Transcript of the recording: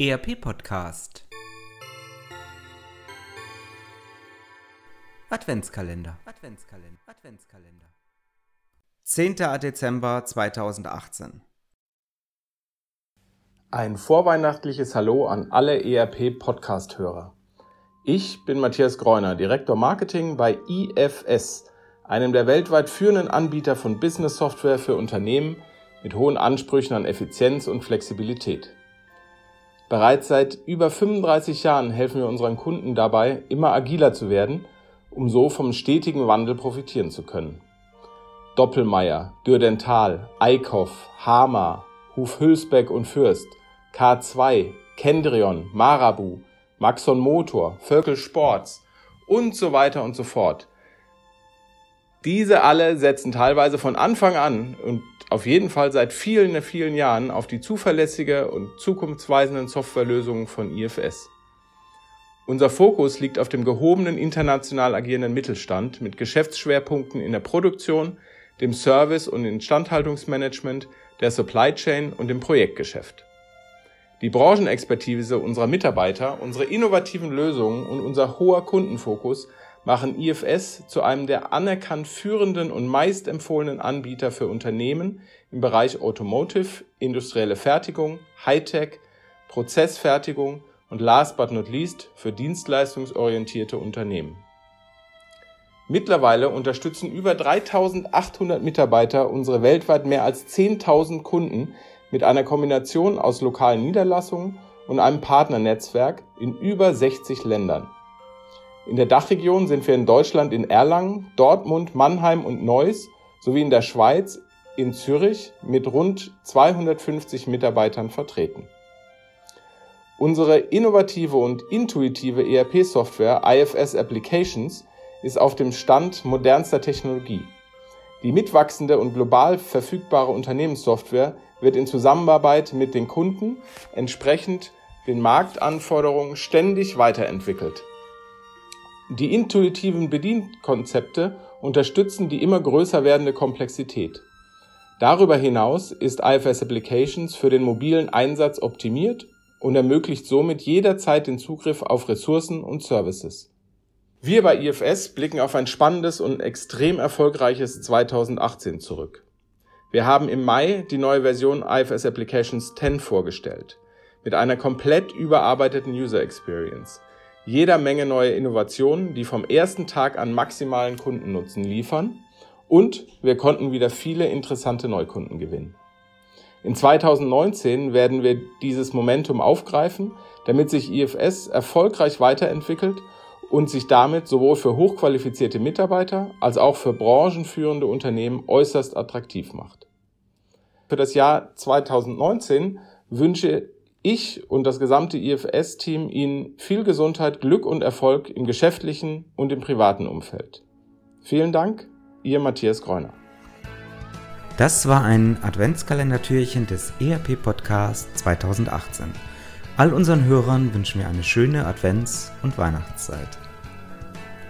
ERP Podcast Adventskalender Adventskalender Adventskalender 10. Dezember 2018 Ein vorweihnachtliches Hallo an alle ERP Podcast Hörer. Ich bin Matthias Greuner, Direktor Marketing bei IFS, einem der weltweit führenden Anbieter von Business Software für Unternehmen mit hohen Ansprüchen an Effizienz und Flexibilität. Bereits seit über 35 Jahren helfen wir unseren Kunden dabei, immer agiler zu werden, um so vom stetigen Wandel profitieren zu können. Doppelmeier, Dürdental, Eickhoff, Hama, Huf Hülsbeck und Fürst, K2, Kendrion, Marabu, Maxon Motor, Völkel Sports und so weiter und so fort. Diese alle setzen teilweise von Anfang an und auf jeden Fall seit vielen, vielen Jahren auf die zuverlässige und zukunftsweisenden Softwarelösungen von IFS. Unser Fokus liegt auf dem gehobenen international agierenden Mittelstand mit Geschäftsschwerpunkten in der Produktion, dem Service- und Instandhaltungsmanagement, der Supply Chain und dem Projektgeschäft. Die Branchenexpertise unserer Mitarbeiter, unsere innovativen Lösungen und unser hoher Kundenfokus machen IFS zu einem der anerkannt führenden und meist empfohlenen Anbieter für Unternehmen im Bereich Automotive, industrielle Fertigung, Hightech, Prozessfertigung und last but not least für dienstleistungsorientierte Unternehmen. Mittlerweile unterstützen über 3800 Mitarbeiter unsere weltweit mehr als 10.000 Kunden mit einer Kombination aus lokalen Niederlassungen und einem Partnernetzwerk in über 60 Ländern. In der Dachregion sind wir in Deutschland in Erlangen, Dortmund, Mannheim und Neuss sowie in der Schweiz in Zürich mit rund 250 Mitarbeitern vertreten. Unsere innovative und intuitive ERP-Software IFS Applications ist auf dem Stand modernster Technologie. Die mitwachsende und global verfügbare Unternehmenssoftware wird in Zusammenarbeit mit den Kunden entsprechend den Marktanforderungen ständig weiterentwickelt. Die intuitiven Bedienkonzepte unterstützen die immer größer werdende Komplexität. Darüber hinaus ist IFS Applications für den mobilen Einsatz optimiert und ermöglicht somit jederzeit den Zugriff auf Ressourcen und Services. Wir bei IFS blicken auf ein spannendes und extrem erfolgreiches 2018 zurück. Wir haben im Mai die neue Version IFS Applications 10 vorgestellt, mit einer komplett überarbeiteten User Experience, jeder Menge neue Innovationen, die vom ersten Tag an maximalen Kundennutzen liefern und wir konnten wieder viele interessante Neukunden gewinnen. In 2019 werden wir dieses Momentum aufgreifen, damit sich IFS erfolgreich weiterentwickelt und sich damit sowohl für hochqualifizierte Mitarbeiter als auch für branchenführende Unternehmen äußerst attraktiv macht. Für das Jahr 2019 wünsche ich und das gesamte IFS-Team Ihnen viel Gesundheit, Glück und Erfolg im geschäftlichen und im privaten Umfeld. Vielen Dank, Ihr Matthias Greuner. Das war ein Adventskalendertürchen des ERP Podcast 2018. All unseren Hörern wünschen wir eine schöne Advents- und Weihnachtszeit.